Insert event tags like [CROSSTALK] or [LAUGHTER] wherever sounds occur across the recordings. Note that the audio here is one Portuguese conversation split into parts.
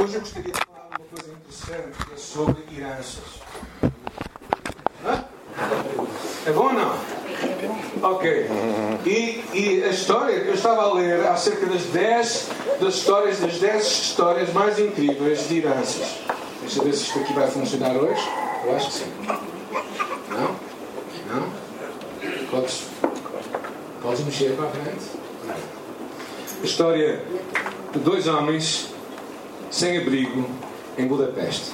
Hoje eu gostaria de falar de uma coisa interessante que é sobre heranças. É bom ou não? Ok. E, e, a história, eu estava a ler acerca das 10 das histórias, das 10 histórias mais incríveis de heranças. Deixa eu ver se isto aqui vai funcionar hoje. Eu acho que sim. Não? Não? Podes, podes mexer para a frente? A história de dois homens sem abrigo em Budapeste.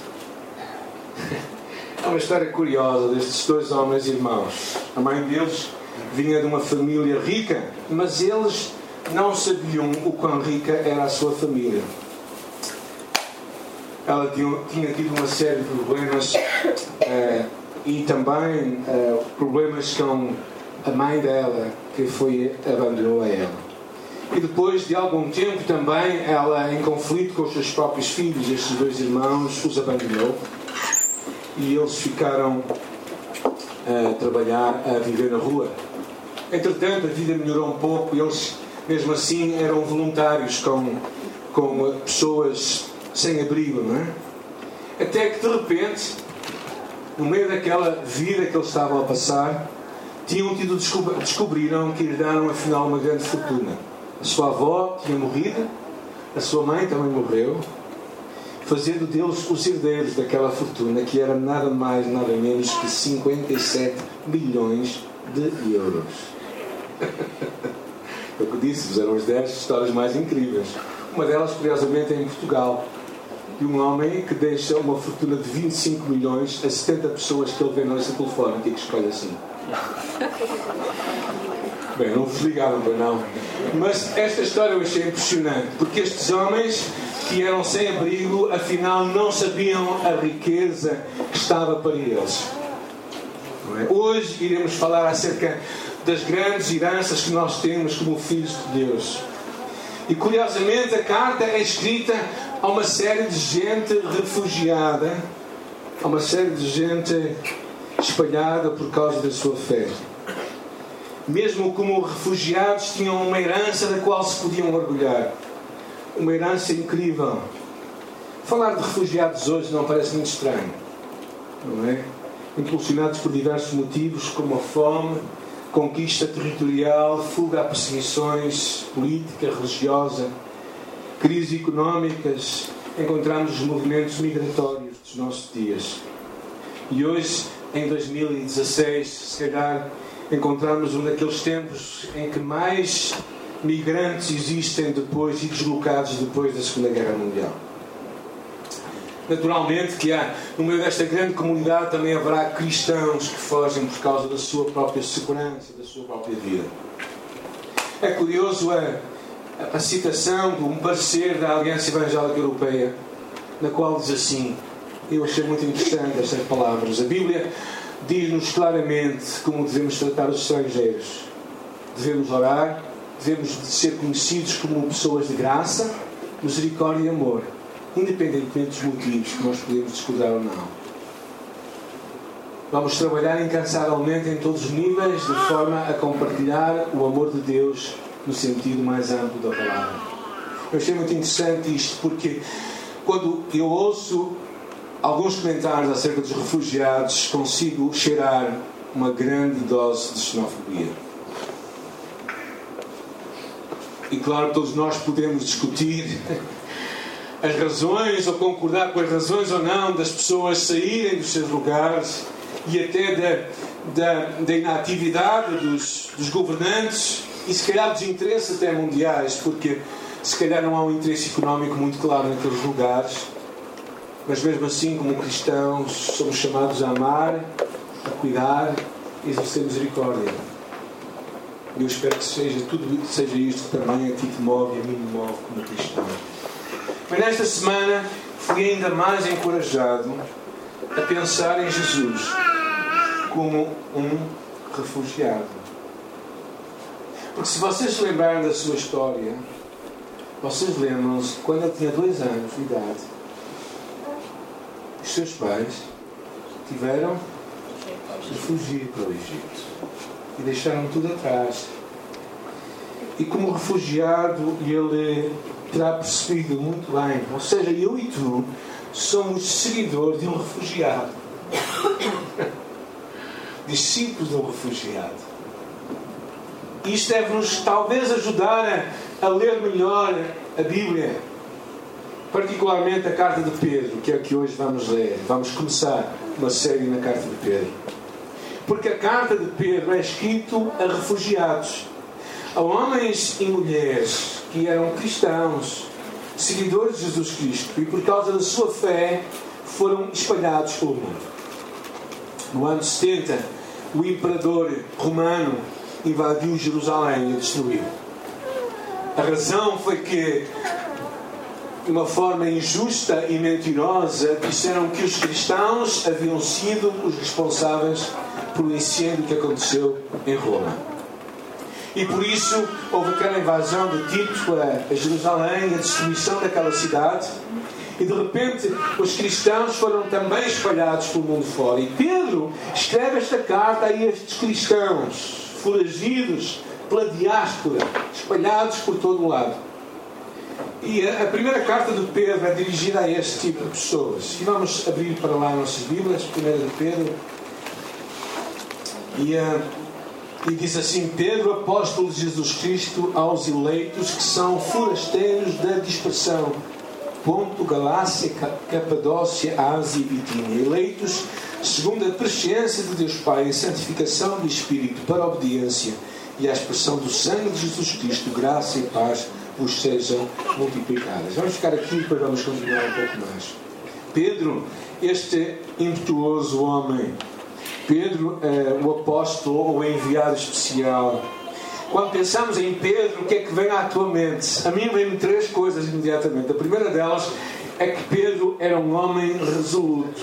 É uma história curiosa destes dois homens irmãos. A mãe deles vinha de uma família rica, mas eles não sabiam o quão rica era a sua família. Ela tinha, tinha tido uma série de problemas uh, e também uh, problemas com a mãe dela, que foi abandonou a ela. E depois de algum tempo também ela, em conflito com os seus próprios filhos, estes dois irmãos, os abandonou e eles ficaram a trabalhar, a viver na rua. Entretanto, a vida melhorou um pouco e eles, mesmo assim, eram voluntários com, com pessoas sem abrigo, não é? Até que, de repente, no meio daquela vida que eles estavam a passar, tinham tido descobriram que herdaram afinal uma grande fortuna. A sua avó tinha morrido, a sua mãe também morreu, fazendo deles os herdeiros daquela fortuna que era nada mais, nada menos que 57 milhões de euros. [LAUGHS] É o que disse-vos, eram as 10 histórias mais incríveis. Uma delas, curiosamente, é em Portugal. De um homem que deixa uma fortuna de 25 milhões a 70 pessoas que ele vê na lista telefónica e que escolhe assim. [LAUGHS] Bem, não vos ligaram para não. Mas esta história eu achei impressionante, porque estes homens que eram sem abrigo, afinal não sabiam a riqueza que estava para eles. É? Hoje iremos falar acerca das grandes heranças que nós temos como filhos de Deus. E curiosamente a carta é escrita a uma série de gente refugiada, a uma série de gente espalhada por causa da sua fé. Mesmo como refugiados tinham uma herança da qual se podiam orgulhar. Uma herança incrível. Falar de refugiados hoje não parece muito estranho, não é? Impulsionados por diversos motivos, como a fome, conquista territorial, fuga a perseguições política, religiosa, crises económicas, encontramos os movimentos migratórios dos nossos dias. E hoje, em 2016, se calhar encontramos um daqueles tempos em que mais migrantes existem depois e deslocados depois da Segunda Guerra Mundial. Naturalmente que há, no meio desta grande comunidade também haverá cristãos que fogem por causa da sua própria segurança, da sua própria vida. É curioso a, a citação de um parecer da Aliança Evangélica Europeia, na qual diz assim, eu achei muito interessante estas palavras. A Bíblia diz-nos claramente como devemos tratar os estrangeiros. Devemos orar, devemos ser conhecidos como pessoas de graça, misericórdia e amor independentemente dos motivos que nós podemos discordar ou não. Vamos trabalhar incansavelmente em todos os níveis, de forma a compartilhar o amor de Deus no sentido mais amplo da palavra. Eu achei muito interessante isto, porque quando eu ouço alguns comentários acerca dos refugiados, consigo cheirar uma grande dose de xenofobia. E claro, todos nós podemos discutir [LAUGHS] as razões ou concordar com as razões ou não das pessoas saírem dos seus lugares e até da, da, da inatividade dos, dos governantes e se calhar dos interesses até mundiais, porque se calhar não há um interesse económico muito claro naqueles lugares, mas mesmo assim, como cristãos, somos chamados a amar, a cuidar e exercer misericórdia. E eu espero que seja tudo seja isto que também a ti te move e a mim me move como cristão. Mas nesta semana fui ainda mais encorajado a pensar em Jesus como um refugiado. Porque se vocês se lembrarem da sua história, vocês lembram-se quando ele tinha dois anos de idade, os seus pais tiveram de fugir para o Egito e deixaram tudo atrás. E como refugiado, ele terá percebido muito bem. Ou seja, eu e tu somos seguidores de um refugiado. [COUGHS] Discípulos de um refugiado. Isto deve-nos talvez ajudar a, a ler melhor a Bíblia. Particularmente a carta de Pedro, que é a que hoje vamos ler. Vamos começar uma série na carta de Pedro. Porque a carta de Pedro é escrita a refugiados, a homens e mulheres que eram cristãos, seguidores de Jesus Cristo, e por causa da sua fé foram espalhados pelo mundo. No ano 70, o imperador romano invadiu Jerusalém e destruiu. A razão foi que, de uma forma injusta e mentirosa, disseram que os cristãos haviam sido os responsáveis pelo incêndio que aconteceu em Roma. E por isso houve aquela invasão de Tito a Jerusalém, a destruição daquela cidade. E de repente os cristãos foram também espalhados pelo mundo fora. E Pedro escreve esta carta a estes cristãos, foragidos pela diáspora, espalhados por todo o lado. E a, primeira carta de Pedro é dirigida a este tipo de pessoas. E vamos abrir para lá nossas Bíblias, primeira de Pedro. E uh, e diz assim: Pedro, apóstolo de Jesus Cristo, aos eleitos que são forasteiros da dispersão. Ponto, Galácia, Capadócia, Ásia e Bitínia. Eleitos segundo a presciência de Deus Pai, a santificação do Espírito para a obediência e a expressão do sangue de Jesus Cristo, graça e paz vos sejam multiplicadas. Vamos ficar aqui e depois vamos continuar um pouco mais. Pedro, este impetuoso homem, Pedro, é, o apóstolo ou enviado especial. Quando pensamos em Pedro, o que é que vem à tua mente? A mim vem-me três coisas imediatamente. A primeira delas é que Pedro era um homem resoluto.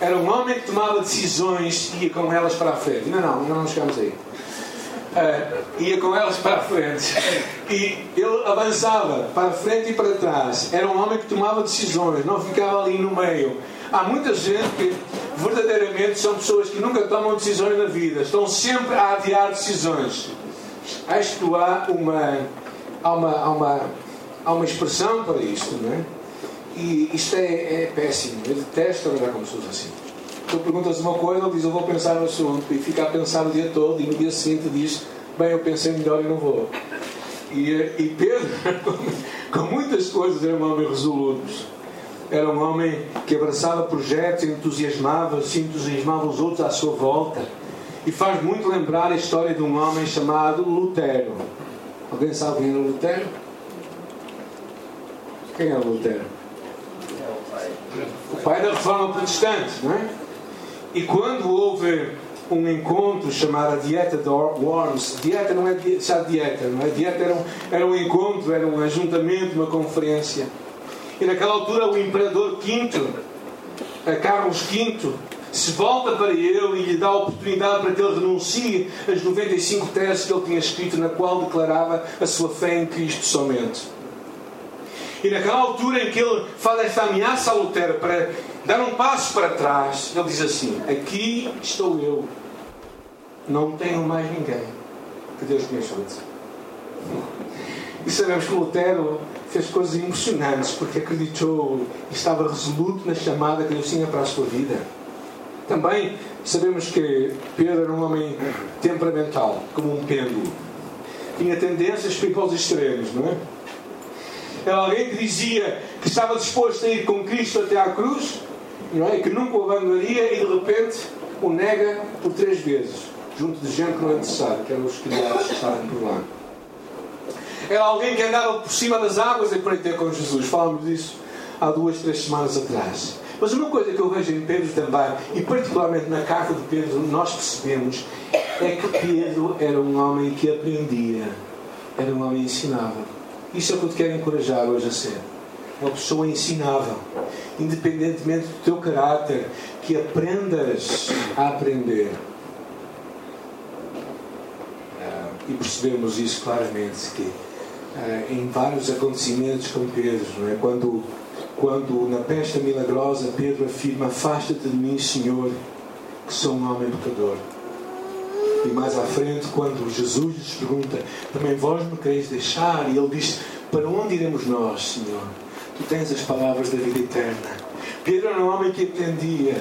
Era um homem que tomava decisões e ia com elas para a frente. Não, não, não chegamos aí. Uh, ia com elas para a frente e ele avançava para frente e para trás. Era um homem que tomava decisões, não ficava ali no meio. Há muita gente que verdadeiramente são pessoas que nunca tomam decisões na vida, estão sempre a adiar decisões. Acho que há uma, há uma, há uma, há uma expressão para isto, não é? E isto é, é péssimo. Eu detesto trabalhar com pessoas assim. Tu perguntas uma coisa, ele diz eu vou pensar no assunto e fica a pensar o dia todo e no dia seguinte diz bem, eu pensei melhor e não vou. E, e Pedro, [LAUGHS] com muitas coisas, era um homem resoluto era um homem que abraçava projetos, entusiasmava, se entusiasmava os outros à sua volta. E faz muito lembrar a história de um homem chamado Lutero. Alguém sabe quem era Lutero? Quem era Lutero? O pai da reforma protestante, não é? E quando houve um encontro chamado Dieta de Worms, dieta não é já dieta, não é? Dieta era um, era um encontro, era um ajuntamento, uma conferência e naquela altura o imperador V, Carlos V, se volta para ele e lhe dá a oportunidade para que ele renuncie as 95 teses que ele tinha escrito, na qual declarava a sua fé em Cristo somente. E naquela altura em que ele faz esta ameaça a Lutero para dar um passo para trás, ele diz assim: Aqui estou eu, não tenho mais ninguém. Que Deus me ajude. E sabemos que Lutero fez coisas emocionantes porque acreditou e estava resoluto na chamada que Deus tinha para a sua vida. Também sabemos que Pedro era um homem temperamental, como um pêndulo. Tinha tendências para ir para os extremos, não é? Era alguém que dizia que estava disposto a ir com Cristo até à cruz, não é? que nunca o abandonaria e de repente o nega por três vezes, junto de gente que não é necessário, que eram os criados que estavam por lá. Era alguém que andava por cima das águas em ter com Jesus. Falámos disso há duas, três semanas atrás. Mas uma coisa que eu vejo em Pedro também, e particularmente na carta de Pedro, nós percebemos é que Pedro era um homem que aprendia, era um homem ensinável. Isso é o que eu te quero encorajar hoje a ser. Uma pessoa ensinável, independentemente do teu caráter, que aprendas a aprender. Ah, e percebemos isso claramente que eh, em vários acontecimentos com Pedro, não é? Quando, quando na peste milagrosa Pedro afirma: Afasta-te de mim, Senhor, que sou um homem pecador. E mais à frente, quando Jesus lhes pergunta, também vós me quereis deixar? E ele diz, para onde iremos nós, Senhor? Tu tens as palavras da vida eterna. Pedro era um homem que entendia.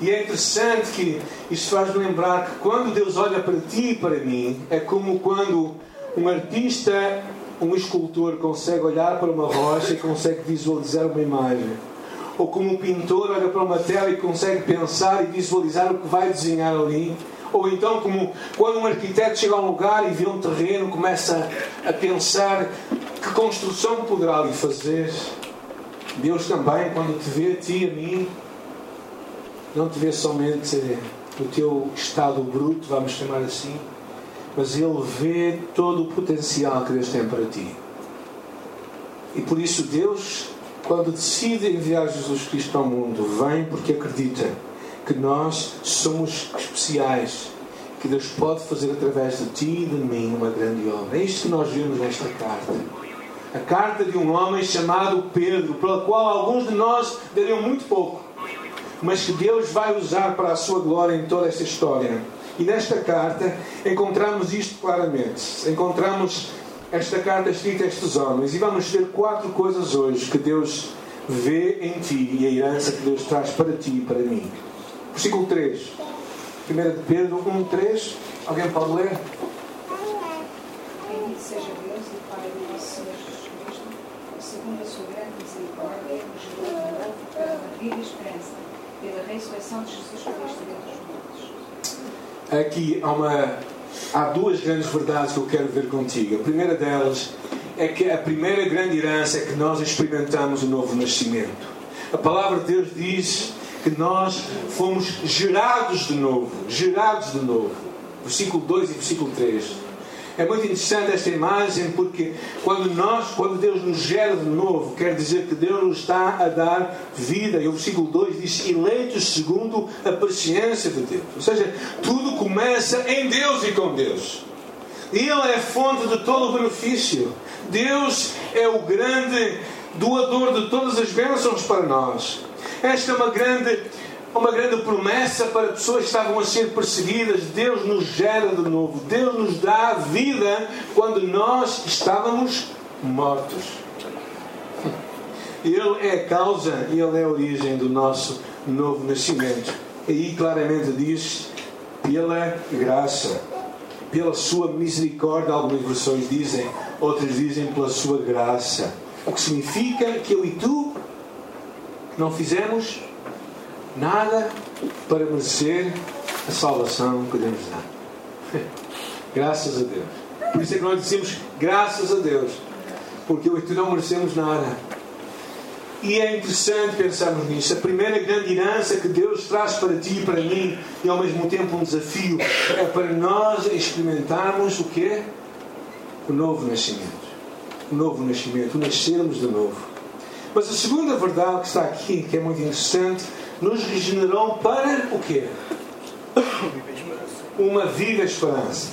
E é interessante que isto faz-me lembrar que quando Deus olha para ti e para mim, é como quando um artista, um escultor consegue olhar para uma rocha e consegue visualizar uma imagem. Ou como um pintor olha para uma tela e consegue pensar e visualizar o que vai desenhar ali. Ou então, como quando um arquiteto chega a um lugar e vê um terreno, começa a pensar que construção poderá ali fazer. Deus também, quando te vê a ti e a mim, não te vê somente o teu estado bruto, vamos chamar assim, mas Ele vê todo o potencial que Deus tem para ti. E por isso Deus, quando decide enviar Jesus Cristo ao mundo, vem porque acredita que nós somos especiais, que Deus pode fazer através de ti e de mim uma grande obra. É isto que nós vemos nesta carta. A carta de um homem chamado Pedro, pela qual alguns de nós dariam muito pouco, mas que Deus vai usar para a sua glória em toda esta história. E nesta carta encontramos isto claramente. Encontramos esta carta escrita a estes homens. E vamos ver quatro coisas hoje que Deus vê em ti e a herança que Deus traz para ti e para mim. Versículo 3. 1 de Pedro 1, 3. Alguém pode ler? Bendito seja Deus e Pai do nosso Senhor Jesus Cristo, que segundo a sua grande misericórdia, nos gerou de novo para uma viva esperança, pela ressurreição de Jesus Cristo dentre os mortos. Aqui há, uma, há duas grandes verdades que eu quero ver contigo. A primeira delas é que a primeira grande herança é que nós experimentamos o novo nascimento. A palavra de Deus diz que nós fomos gerados de novo. Gerados de novo. Versículo 2 e versículo 3. É muito interessante esta imagem porque quando nós, quando Deus nos gera de novo, quer dizer que Deus nos está a dar vida. E o versículo 2 diz: eleitos segundo a paciência de Deus. Ou seja, tudo começa em Deus e com Deus. Ele é a fonte de todo o benefício. Deus é o grande doador de todas as bênçãos para nós. Esta é uma grande, uma grande promessa para pessoas que estavam a ser perseguidas. Deus nos gera de novo. Deus nos dá vida quando nós estávamos mortos. Ele é a causa e Ele é a origem do nosso novo nascimento. Aí claramente diz pela graça, pela sua misericórdia, algumas versões dizem, outras dizem pela sua graça. O que significa que eu e tu não fizemos nada para merecer a salvação que Deus dá. [LAUGHS] Graças a Deus. Por isso é que nós dizemos graças a Deus. Porque eu e tu não merecemos nada. E é interessante pensarmos nisso. A primeira grande herança que Deus traz para ti e para mim, e ao mesmo tempo um desafio, é para nós experimentarmos o quê? O novo nascimento. O novo nascimento, o nascermos de novo. Mas a segunda verdade que está aqui, que é muito interessante, nos regenerou para o quê? Uma viva esperança.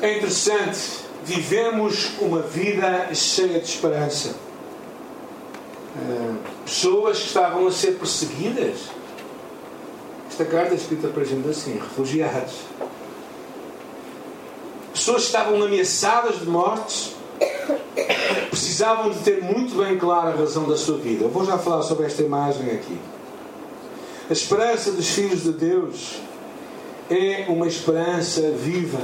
É interessante, vivemos uma vida cheia de esperança. Uh, pessoas que estavam a ser perseguidas. Esta carta é escrita para a gente assim: refugiados. Pessoas que estavam ameaçadas de mortes precisavam de ter muito bem clara a razão da sua vida. Eu vou já falar sobre esta imagem aqui. A esperança dos filhos de Deus é uma esperança viva,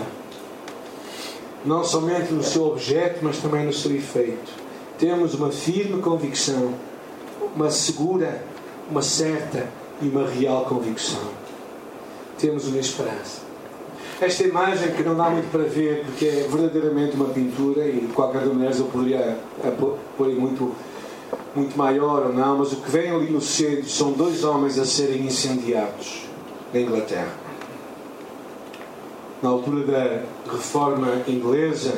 não somente no seu objeto, mas também no seu efeito. Temos uma firme convicção, uma segura, uma certa e uma real convicção. Temos uma esperança. Esta imagem que não dá muito para ver, porque é verdadeiramente uma pintura, e de qualquer maneira eu poderia pôr muito, muito maior ou não, mas o que vem ali no centro são dois homens a serem incendiados na Inglaterra. Na altura da reforma inglesa,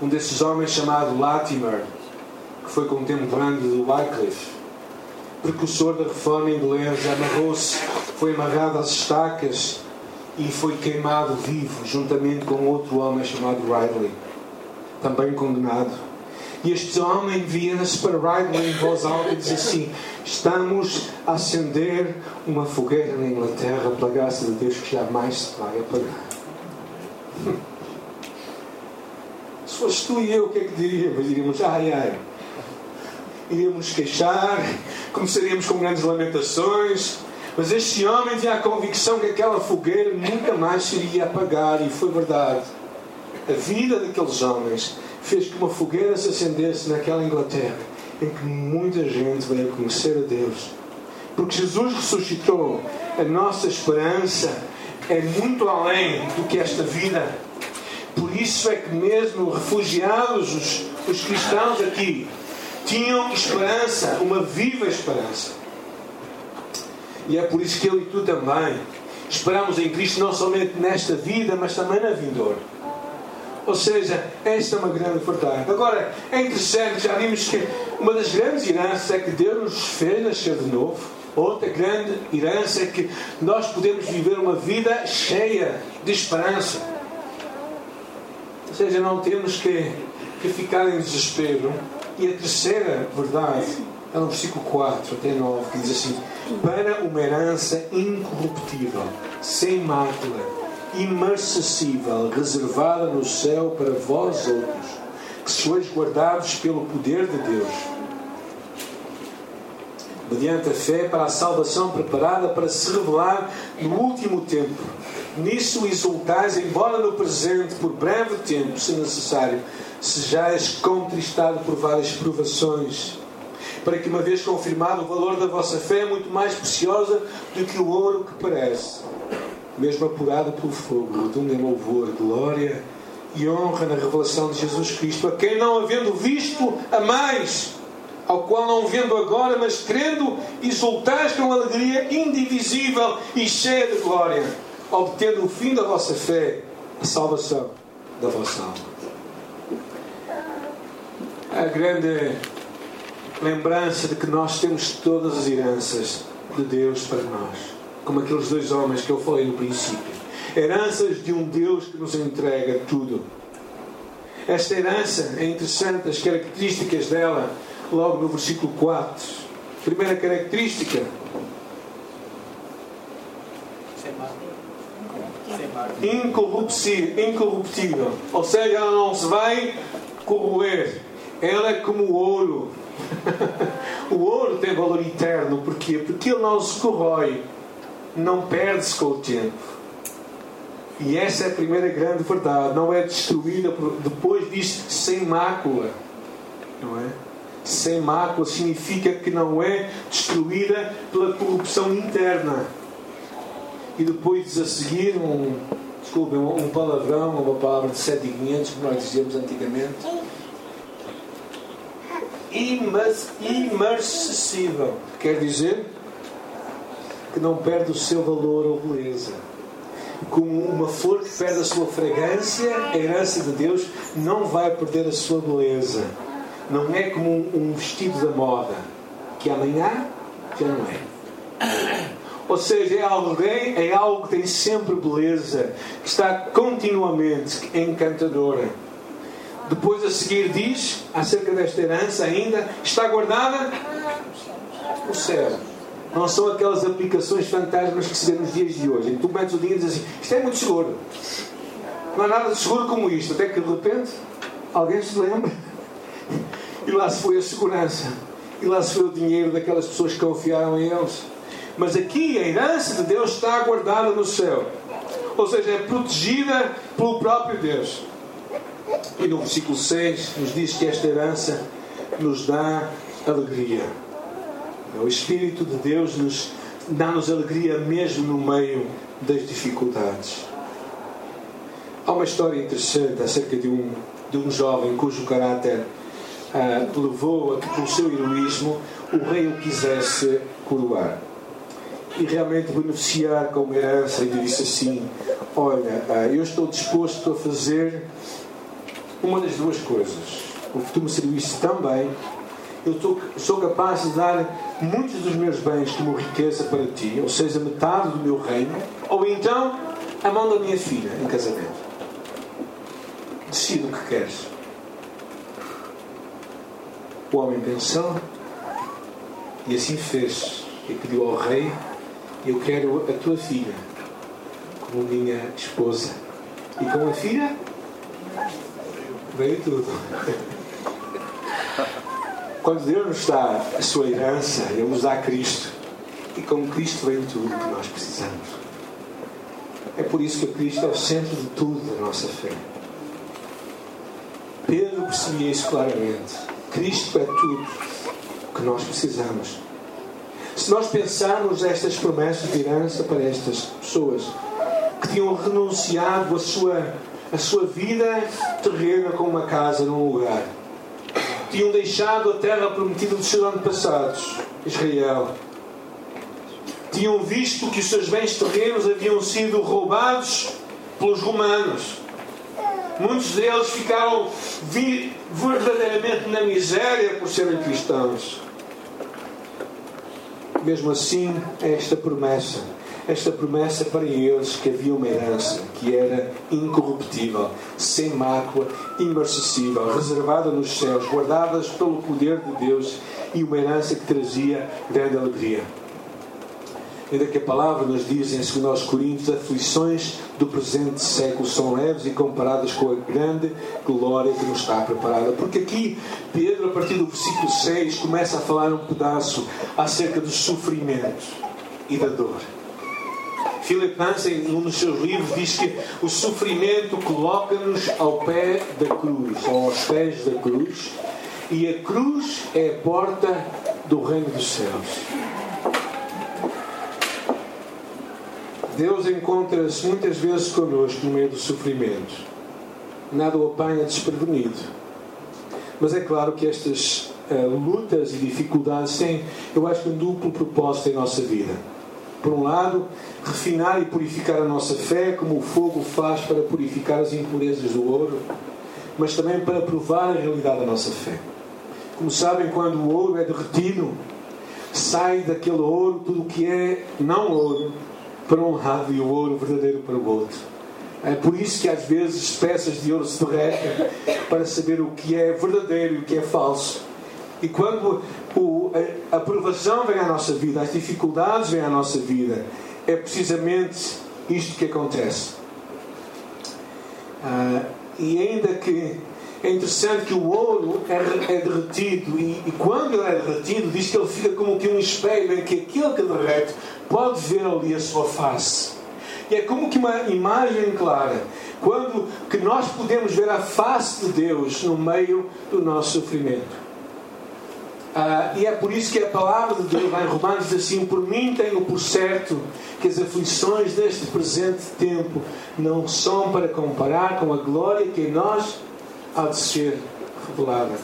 um desses homens chamado Latimer, que foi contemporâneo de Wycliffe, precursor da reforma inglesa, amarrou-se, foi amarrado às estacas e foi queimado vivo, juntamente com outro homem chamado Riley, também condenado. E este homem vira-se para Ridley em voz alta e diz assim: Estamos a acender uma fogueira na Inglaterra pela graça de Deus que jamais se vai apagar. [LAUGHS] Se fosse tu e eu, o que é que diríamos? Diríamos, ai ai. Iríamos queixar, começaríamos com grandes lamentações. Mas este homem tinha a convicção que aquela fogueira nunca mais se iria apagar, e foi verdade. A vida daqueles homens fez que uma fogueira se acendesse naquela Inglaterra, em que muita gente veio conhecer a Deus. Porque Jesus ressuscitou, a nossa esperança é muito além do que esta vida. Por isso é que mesmo refugiados, os, os cristãos aqui, tinham esperança, uma viva esperança. E é por isso que eu e tu também esperamos em Cristo não somente nesta vida, mas também na vindoura. Ou seja, esta é uma grande verdade. Agora, é interessante, já vimos que uma das grandes heranças é que Deus nos fez nascer de novo. Outra grande herança é que nós podemos viver uma vida cheia de esperança. Ou seja, não temos que, que ficar em desespero. E a terceira verdade é no versículo 4 até 9, que diz assim: Para uma herança incorruptível, sem mácula, imarcessível, reservada no céu para vós outros, que sois guardados pelo poder de Deus, mediante a fé para a salvação preparada para se revelar no último tempo. Nisso exultais, embora no presente, por breve tempo, se necessário, sejais contristado por várias provações, para que, uma vez confirmado o valor da vossa fé, é muito mais preciosa do que o ouro que parece, mesmo apurado pelo fogo, de um louvor, glória e honra na revelação de Jesus Cristo, a quem não havendo visto a mais, ao qual não vendo agora, mas crendo, exultais com alegria indivisível e cheia de glória, obtendo o fim da vossa fé, a salvação da vossa alma. A grande lembrança de que nós temos todas as heranças de Deus para nós, como aqueles dois homens que eu falei no princípio. Heranças de um Deus que nos entrega tudo. Esta herança é interessante, as características dela, logo no versículo 4. Primeira característica. Incorruptível, incorruptível. Ou seja, ela não se vai corroer ela é como o ouro. [LAUGHS] o ouro tem valor eterno. Porquê? Porque ele não se corrói, não perde-se com o tempo. E essa é a primeira grande verdade. Não é destruída, depois diz sem mácula. Não é? Sem mácula significa que não é destruída pela corrupção interna. E depois a seguir um, desculpem, um palavrão, uma palavra de 7,500, como nós dizíamos antigamente imarcessível. Quer dizer que não perde o seu valor ou beleza. Como uma flor que perde a sua fragrância, a herança de Deus não vai perder a sua beleza. Não é como um vestido da moda, que amanhã já não é. Ou seja, é, alguém, é algo que tem sempre beleza, que está continuamente encantadora depois a seguir diz, acerca desta herança ainda, está guardada no céu. Não são aquelas aplicações fantasmas que se vê nos dias de hoje, tu metes o dinheiro e dizes assim, isto é muito seguro. Não há nada de seguro como isto. Até que de repente alguém se lembra e lá se foi a segurança. E lá se foi o dinheiro daquelas pessoas que confiaram em eles. Mas aqui a herança de Deus está guardada no céu. Ou seja, é protegida pelo próprio Deus. E no versículo 6 nos diz que esta herança nos dá alegria. O Espírito de Deus nos dá-nos alegria mesmo no meio das dificuldades. Há uma história interessante acerca de um, de um jovem cujo caráter ah, levou a que, pelo seu heroísmo, o rei o quisesse coroar. E realmente beneficiar com herança, e disse assim: Olha, ah, eu estou disposto a fazer uma das duas coisas. O me serviste tão bem, eu estou, sou capaz de dar muitos dos meus bens como riqueza para ti, ou seja, metade do meu reino, ou então a mão da minha filha em casamento. Decide o que queres. O homem pensou e assim fez. E pediu ao rei: Eu quero a tua filha como minha esposa. E com a filha veio tudo. Quando Deus nos dá a sua herança, Ele nos dá Cristo. E com Cristo vem tudo o que nós precisamos. É por isso que Cristo é o centro de tudo da nossa fé. Pedro percebia isso claramente. Cristo é tudo o que nós precisamos. Se nós pensarmos estas promessas de herança para estas pessoas que tinham renunciado a sua, a sua vida terrena com uma casa num lugar, tinham deixado a terra prometida dos seus antepassados, Israel, tinham visto que os seus bens terrenos haviam sido roubados pelos romanos. Muitos deles ficaram verdadeiramente na miséria por serem cristãos. Mesmo assim, esta promessa, esta promessa para eles que havia uma herança que era incorruptível, sem mácula, imarcessível, reservada nos céus, guardadas pelo poder de Deus e uma herança que trazia grande alegria. Ainda que a palavra nos diz em 2 Coríntios, aflições do presente século são leves e comparadas com a grande glória que nos está preparada. Porque aqui Pedro, a partir do versículo 6, começa a falar um pedaço acerca do sofrimento e da dor. Philip Hansen, num dos seus livros, diz que o sofrimento coloca-nos ao pé da cruz, ou aos pés da cruz, e a cruz é a porta do reino dos céus. Deus encontra-se muitas vezes connosco no meio do sofrimento. Nada o apanha desprevenido. Mas é claro que estas uh, lutas e dificuldades têm, eu acho, um duplo propósito em nossa vida. Por um lado, refinar e purificar a nossa fé, como o fogo faz para purificar as impurezas do ouro, mas também para provar a realidade da nossa fé. Como sabem, quando o ouro é derretido, sai daquele ouro tudo o que é não ouro para um lado e o ouro verdadeiro para o outro. É por isso que às vezes peças de ouro se derretem para saber o que é verdadeiro e o que é falso. E quando o, a aprovação vem à nossa vida, as dificuldades vêm à nossa vida, é precisamente isto que acontece. Ah, e ainda que é interessante que o ouro é, é derretido e, e, quando ele é derretido diz que ele fica como que um espelho em que aquele que derrete pode ver ali a sua face. E é como que uma imagem clara. Quando que nós podemos ver a face de Deus no meio do nosso sofrimento. Ah, e é por isso que a palavra de Deus lá em Romanos diz assim: Por mim tenho por certo que as aflições deste presente tempo não são para comparar com a glória que em nós há de ser revelada.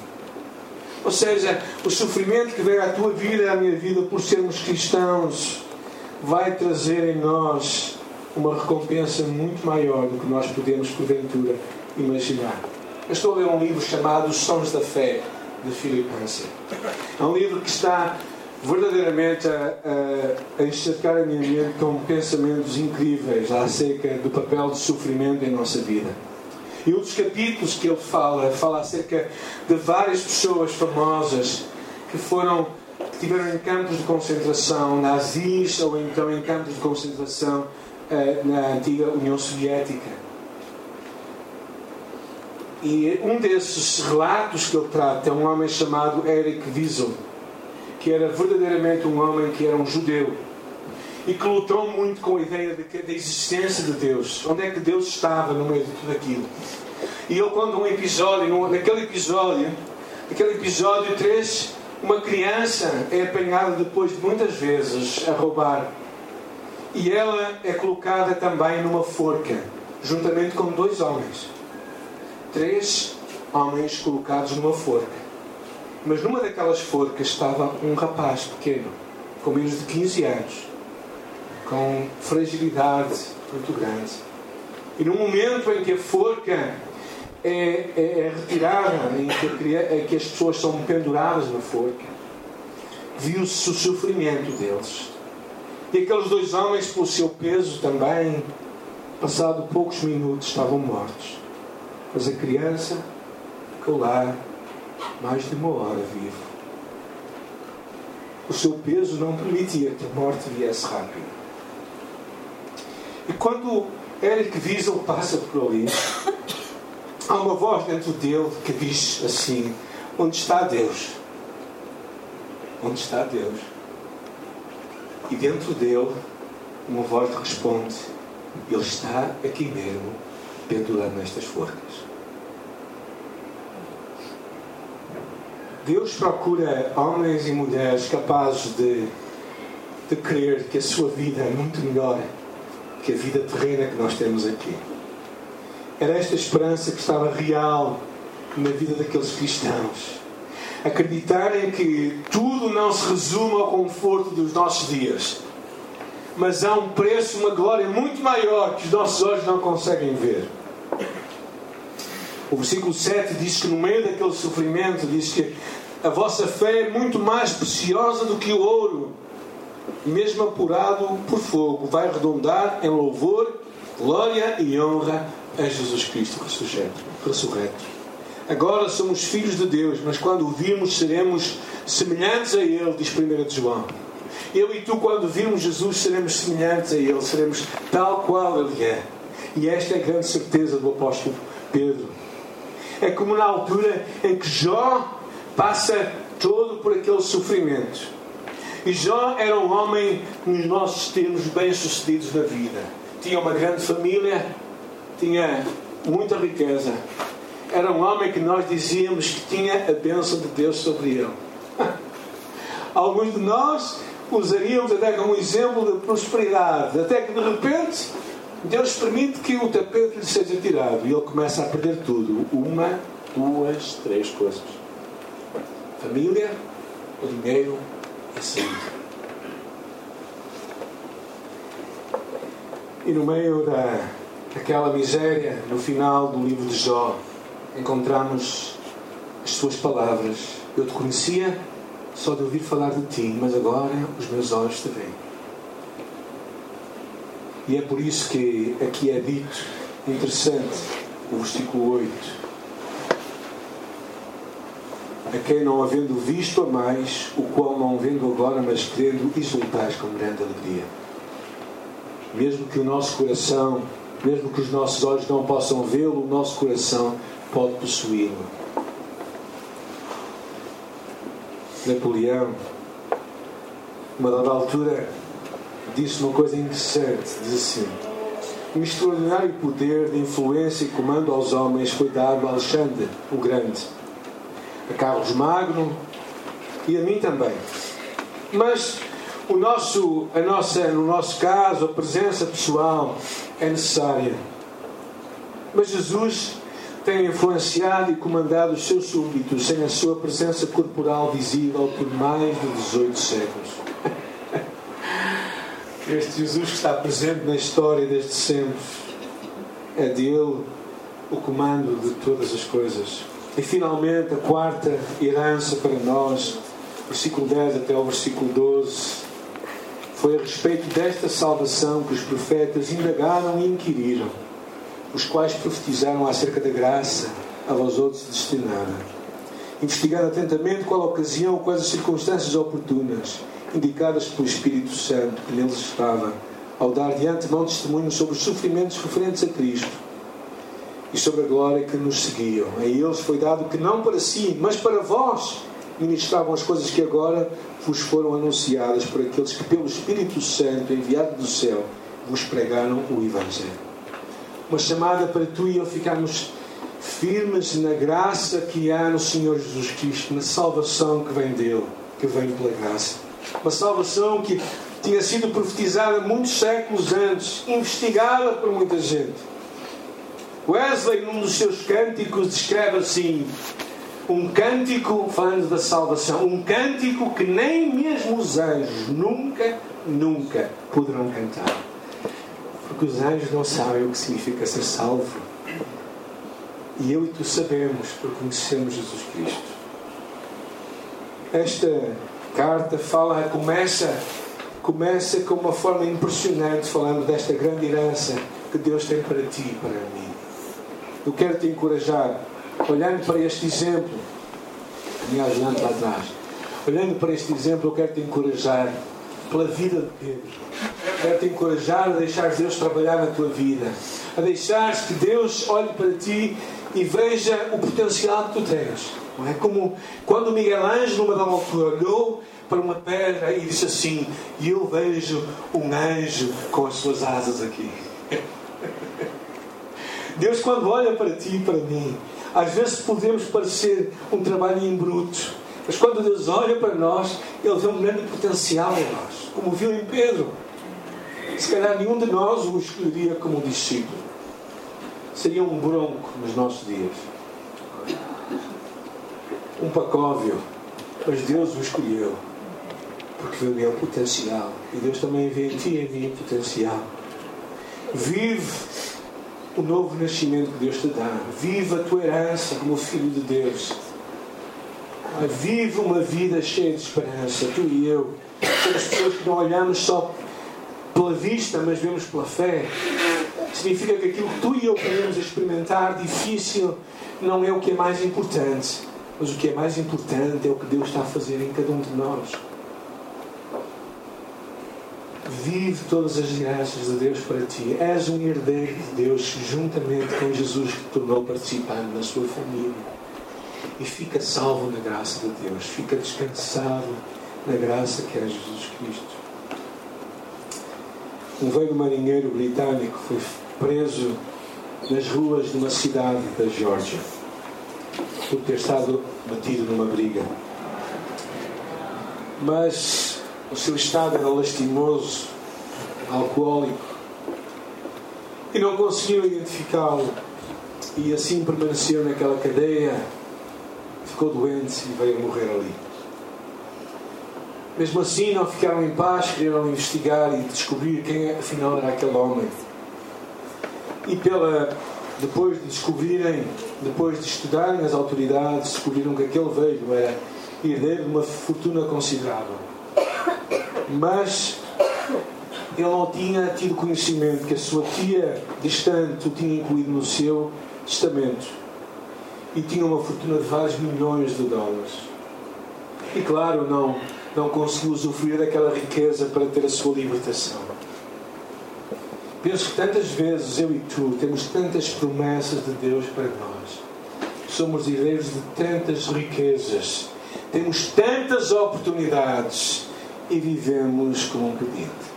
Ou seja, o sofrimento que veio à tua vida à minha vida por sermos cristãos vai trazer em nós uma recompensa muito maior do que nós podemos, porventura, imaginar. Eu estou a ler um livro chamado Sons da Fé, de Philip. É um livro que está verdadeiramente a, a, a encharcar a minha mente com pensamentos incríveis acerca do papel do sofrimento em nossa vida. E um dos capítulos que ele fala, fala acerca de várias pessoas famosas que foram que tiveram em campos de concentração nazis ou então em campos de concentração uh, na antiga União Soviética. E um desses relatos que ele trata é um homem chamado Eric Wiesel, que era verdadeiramente um homem que era um judeu e que lutou muito com a ideia de da existência de Deus. Onde é que Deus estava no meio de tudo aquilo? E ele conta um episódio, naquele episódio, naquele episódio 3, uma criança é apanhada depois de muitas vezes a roubar. E ela é colocada também numa forca, juntamente com dois homens. Três homens colocados numa forca. Mas numa daquelas forcas estava um rapaz pequeno, com menos de 15 anos com fragilidade muito grande. E no momento em que a forca é, é, é retirada, em que, em que as pessoas são penduradas na forca, viu-se o sofrimento deles. E aqueles dois homens, pelo seu peso também, passado poucos minutos, estavam mortos. Mas a criança ficou lá, mais de uma hora vivo. O seu peso não permitia que a morte viesse rápido. E quando Eric Wiesel passa por ali, há uma voz dentro dele que diz assim: Onde está Deus? Onde está Deus? E dentro dele, uma voz responde: Ele está aqui mesmo, pendurado nestas forcas. Deus procura homens e mulheres capazes de, de crer que a sua vida é muito melhor que a vida terrena que nós temos aqui. Era esta esperança que estava real na vida daqueles cristãos. Acreditarem que tudo não se resume ao conforto dos nossos dias, mas há um preço, uma glória muito maior que os nossos olhos não conseguem ver. O versículo 7 diz que no meio daquele sofrimento, diz que a vossa fé é muito mais preciosa do que o ouro, mesmo apurado por fogo, vai redundar em louvor, glória e honra a Jesus Cristo ressurreto. Agora somos filhos de Deus, mas quando o virmos seremos semelhantes a Ele, diz 1 de João. Eu e tu, quando virmos Jesus, seremos semelhantes a Ele, seremos tal qual Ele é. E esta é a grande certeza do apóstolo Pedro é como na altura em que Jó passa todo por aquele sofrimento. E Jó era um homem, nos nossos termos, bem-sucedidos na vida. Tinha uma grande família, tinha muita riqueza. Era um homem que nós dizíamos que tinha a bênção de Deus sobre ele. [LAUGHS] Alguns de nós usaríamos até como exemplo de prosperidade, até que de repente Deus permite que o tapete lhe seja tirado e ele começa a perder tudo. Uma, duas, três coisas: família, o dinheiro e a saúde. E no meio da, daquela miséria, no final do livro de Jó, encontramos as suas palavras. Eu te conhecia só de ouvir falar de ti, mas agora os meus olhos te veem. E é por isso que aqui é dito, interessante, o versículo 8. A quem não havendo visto a mais, o qual não vendo agora, mas crendo, exultais com grande alegria. Mesmo que o nosso coração, mesmo que os nossos olhos não possam vê-lo, o nosso coração pode possuí-lo. Napoleão, uma dada altura, disse uma coisa interessante. Diz assim: Um extraordinário poder de influência e comando aos homens foi dado a Alexandre, o Grande, a Carlos Magno e a mim também. Mas o nosso, a nossa, no nosso caso, a presença pessoal é necessária. Mas Jesus tem influenciado e comandado os seus súbditos sem a sua presença corporal visível por mais de 18 séculos. [LAUGHS] Este Jesus que está presente na história desde sempre, é dele o comando de todas as coisas. E finalmente a quarta herança para nós, versículo 10 até o versículo 12, foi a respeito desta salvação que os profetas indagaram e inquiriram, os quais profetizaram acerca da graça a vós outros destinada. Investigando atentamente qual a ocasião, quais as circunstâncias oportunas indicadas pelo Espírito Santo que neles estava, ao dar de antemão testemunho sobre os sofrimentos referentes a Cristo e sobre a glória que nos seguiam. A eles foi dado que não para si, mas para vós ministravam as coisas que agora vos foram anunciadas por aqueles que, pelo Espírito Santo enviado do céu, vos pregaram o Evangelho. Uma chamada para tu e eu ficarmos firmes na graça que há no Senhor Jesus Cristo, na salvação que vem dele, que vem pela graça. Uma salvação que tinha sido profetizada muitos séculos antes, investigada por muita gente. Wesley, num dos seus cânticos, descreve assim: um cântico, falando da salvação, um cântico que nem mesmo os anjos nunca, nunca poderão cantar. Porque os anjos não sabem o que significa ser salvo. E eu e tu sabemos, porque conhecemos Jesus Cristo. Esta carta fala, começa, começa com uma forma impressionante, falando desta grande herança que Deus tem para ti e para mim. Eu quero te encorajar, olhando para este exemplo, Vinha ajudando lá atrás. Olhando para este exemplo, eu quero te encorajar pela vida de Pedro. Quero te encorajar a deixar Deus trabalhar na tua vida. A deixar que Deus olhe para ti e veja o potencial que tu tens. Não é como quando Miguel Ângelo, numa dada altura, olhou para uma pedra e disse assim: E eu vejo um anjo com as suas asas aqui. [LAUGHS] Deus, quando olha para ti e para mim, às vezes podemos parecer um trabalho em bruto, mas quando Deus olha para nós, Ele vê um grande potencial em nós, como viu em Pedro. Se calhar nenhum de nós o escolheria como discípulo. Seria um bronco nos nossos dias. Um pacóvio. Mas Deus o escolheu. Porque viu nele potencial. E Deus também vê em ti mim potencial. Vive o novo nascimento que Deus te dá. Vive a tua herança como filho de Deus. Vive uma vida cheia de esperança. Tu e eu somos pessoas que não olhamos só pela vista, mas vemos pela fé. Significa que aquilo que tu e eu queremos experimentar difícil não é o que é mais importante, mas o que é mais importante é o que Deus está a fazer em cada um de nós. Vive todas as graças de Deus para ti. És um herdeiro de Deus juntamente com Jesus que tornou participante da sua família. E fica salvo na graça de Deus. Fica descansado na graça que é Jesus Cristo. Um velho marinheiro britânico foi preso nas ruas de uma cidade da Geórgia por ter estado batido numa briga. Mas o seu estado era lastimoso, alcoólico, e não conseguiu identificá-lo. E assim permaneceu naquela cadeia, ficou doente e veio morrer ali. Mesmo assim, não ficaram em paz, queriam investigar e descobrir quem afinal era aquele homem. E pela, depois de descobrirem, depois de estudarem as autoridades, descobriram que aquele velho era herdeiro de uma fortuna considerável. Mas ele não tinha tido conhecimento que a sua tia distante o tinha incluído no seu testamento e tinha uma fortuna de vários milhões de dólares. E claro, não não conseguiu usufruir daquela riqueza para ter a sua libertação. Penso que tantas vezes eu e tu temos tantas promessas de Deus para nós. Somos herdeiros de tantas riquezas. Temos tantas oportunidades e vivemos como um pedinte.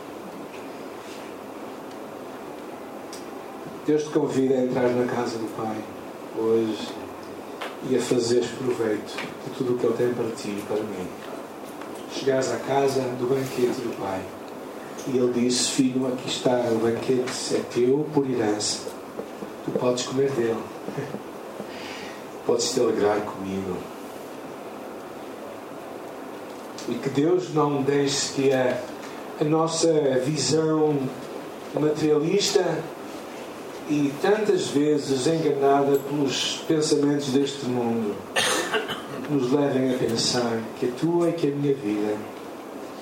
Deus te convida a entrar na casa do Pai hoje e a fazeres proveito de tudo o que Ele tem para ti e para mim chegares à casa do banquete do Pai. E ele disse: Filho, aqui está o banquete, é teu por herança. Tu podes comer dele. [LAUGHS] Podes te alegrar comigo. E que Deus não deixe que a, a nossa visão materialista e tantas vezes enganada pelos pensamentos deste mundo nos levem a pensar que a tua e que a minha vida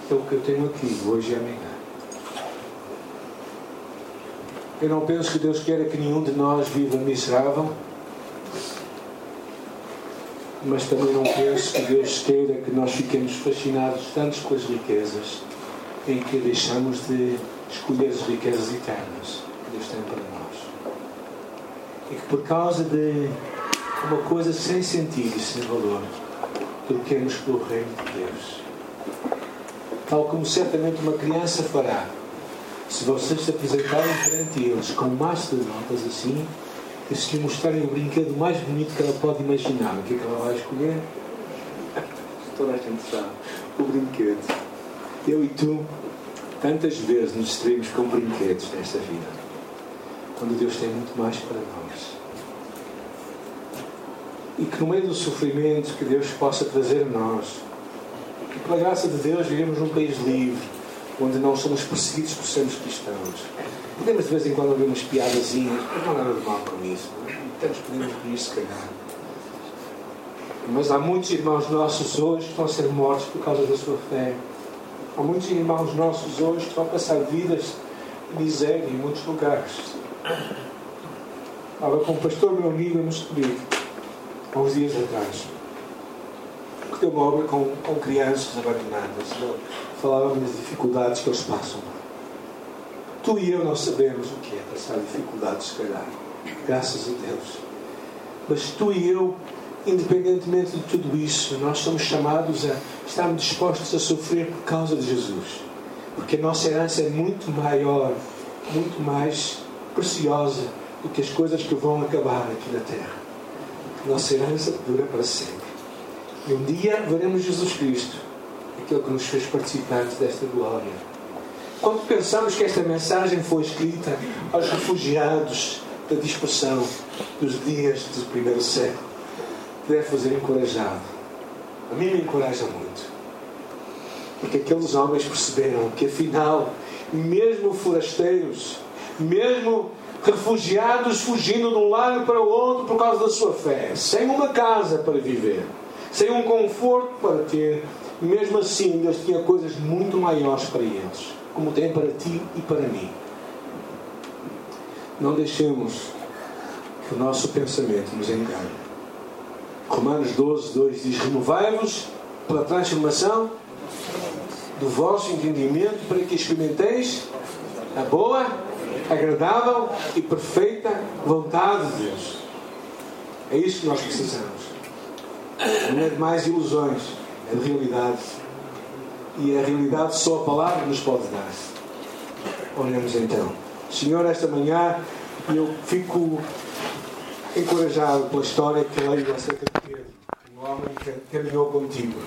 é o que eu tenho aqui, hoje e amanhã. Eu não penso que Deus queira que nenhum de nós viva miserável, mas também não penso que Deus queira que nós fiquemos fascinados tanto com as riquezas em que deixamos de escolher as riquezas eternas que Deus tem para nós. E que por causa de uma coisa sem sentido e sem valor. Troquemos pelo reino de Deus. Tal como certamente uma criança fará. Se vocês se apresentarem perante eles com um maço de notas assim, e se lhe mostrarem o brinquedo mais bonito que ela pode imaginar, o que é que ela vai escolher? [LAUGHS] Toda a gente sabe. O brinquedo. Eu e tu, tantas vezes nos distraímos com brinquedos nesta vida. Quando Deus tem muito mais para nós e que no meio do sofrimento que Deus possa trazer a nós, que pela graça de Deus vivemos num país livre, onde não somos perseguidos por sermos cristãos. Podemos de vez em quando ouvir umas piadazinhas, mas não há nada de mal com isso. Temos, podemos rir se calhar. Mas há muitos irmãos nossos hoje que estão a ser mortos por causa da sua fé. Há muitos irmãos nossos hoje que estão a passar vidas de miséria em muitos lugares. Estava com um pastor meu amigo nos pedir há uns dias atrás. Porque uma obra com, com crianças abandonadas. Falávamos das dificuldades que eles passam. Tu e eu não sabemos o que é passar dificuldades, se calhar. Graças a Deus. Mas tu e eu, independentemente de tudo isso, nós somos chamados a estarmos dispostos a sofrer por causa de Jesus. Porque a nossa herança é muito maior, muito mais preciosa do que as coisas que vão acabar aqui na terra. Nossa herança dura para sempre. E um dia veremos Jesus Cristo, aquele que nos fez participantes desta glória. Quando pensamos que esta mensagem foi escrita aos refugiados da dispersão dos dias do primeiro século, deve fazer encorajado. A mim me encoraja muito. Porque aqueles homens perceberam que, afinal, mesmo forasteiros, mesmo refugiados fugindo de um lado para o outro por causa da sua fé, sem uma casa para viver, sem um conforto para ter, mesmo assim, Deus tinha coisas muito maiores para eles, como tem para ti e para mim. Não deixemos que o nosso pensamento nos engane. Romanos 12, 2 diz: Renovai-vos pela transformação do vosso entendimento para que experimenteis a boa, agradável e perfeita vontade de Deus. É isso que nós precisamos. Não é de mais ilusões, é de realidade. E a realidade só a palavra nos pode dar. Olhamos então. Senhor, esta manhã eu fico encorajado pela história que leio acerca de Pedro, um homem que caminhou contigo,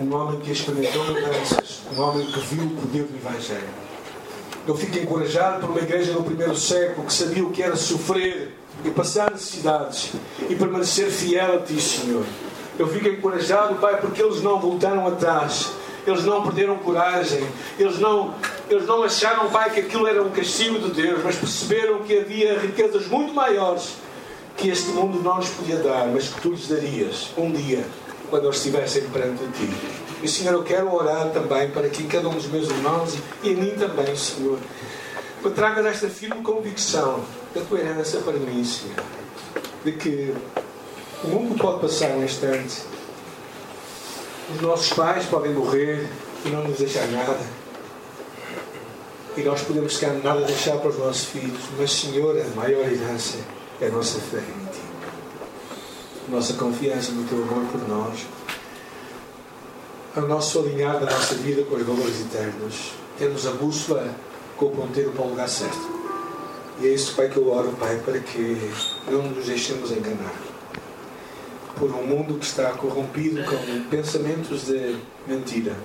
um homem que experimentou mudanças, um homem que viu o poder do Evangelho. Eu fico encorajado por uma igreja no primeiro século que sabia o que era sofrer e passar necessidades e permanecer fiel a Ti, Senhor. Eu fico encorajado, Pai, porque eles não voltaram atrás, eles não perderam coragem, eles não, eles não acharam, Pai, que aquilo era um castigo de Deus, mas perceberam que havia riquezas muito maiores que este mundo não lhes podia dar, mas que Tu lhes darias um dia, quando eles estivessem perante Ti. E, Senhor, eu quero orar também para que cada um dos meus irmãos e, e a mim também, Senhor, que tragas esta firme convicção da tua herança para mim, Senhor, de que o mundo pode passar um instante, os nossos pais podem morrer e não nos deixar nada. E nós podemos, calhar, nada deixar para os nossos filhos, mas, Senhor, a maior herança é a nossa fé em Ti. Nossa confiança no Teu amor por nós o nosso alinhar da nossa vida com os valores eternos. Termos a bússola com o ponteiro para o lugar certo. E é isso, Pai, que eu oro, Pai, para que não nos deixemos enganar por um mundo que está corrompido com pensamentos de mentira.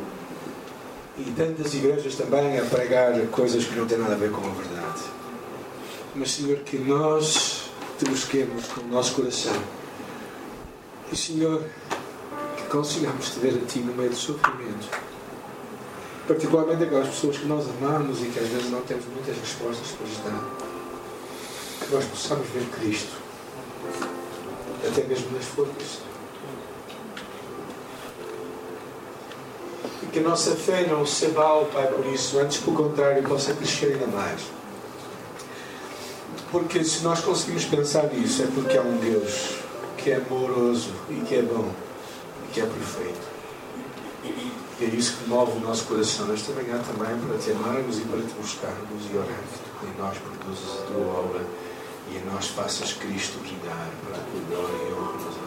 E tantas igrejas também a pregar coisas que não têm nada a ver com a verdade. Mas, Senhor, que nós te busquemos com o nosso coração. E, Senhor, consigamos te ver a Ti no meio do sofrimento. Particularmente aquelas pessoas que nós amamos e que às vezes não temos muitas respostas para lhes dar. Que nós possamos ver Cristo, até mesmo nas forcas. E que a nossa fé não se abale, Pai, por isso, antes, pelo contrário, possa crescer ainda mais. Porque se nós conseguimos pensar nisso, é porque há um Deus que é amoroso e que é bom que é perfeito. É isso que move o nosso coração esta manhã também para te amarmos e para te buscarmos e orar que em nós produzas a tua obra e em nós faças Cristo brilhar para a tua glória e honra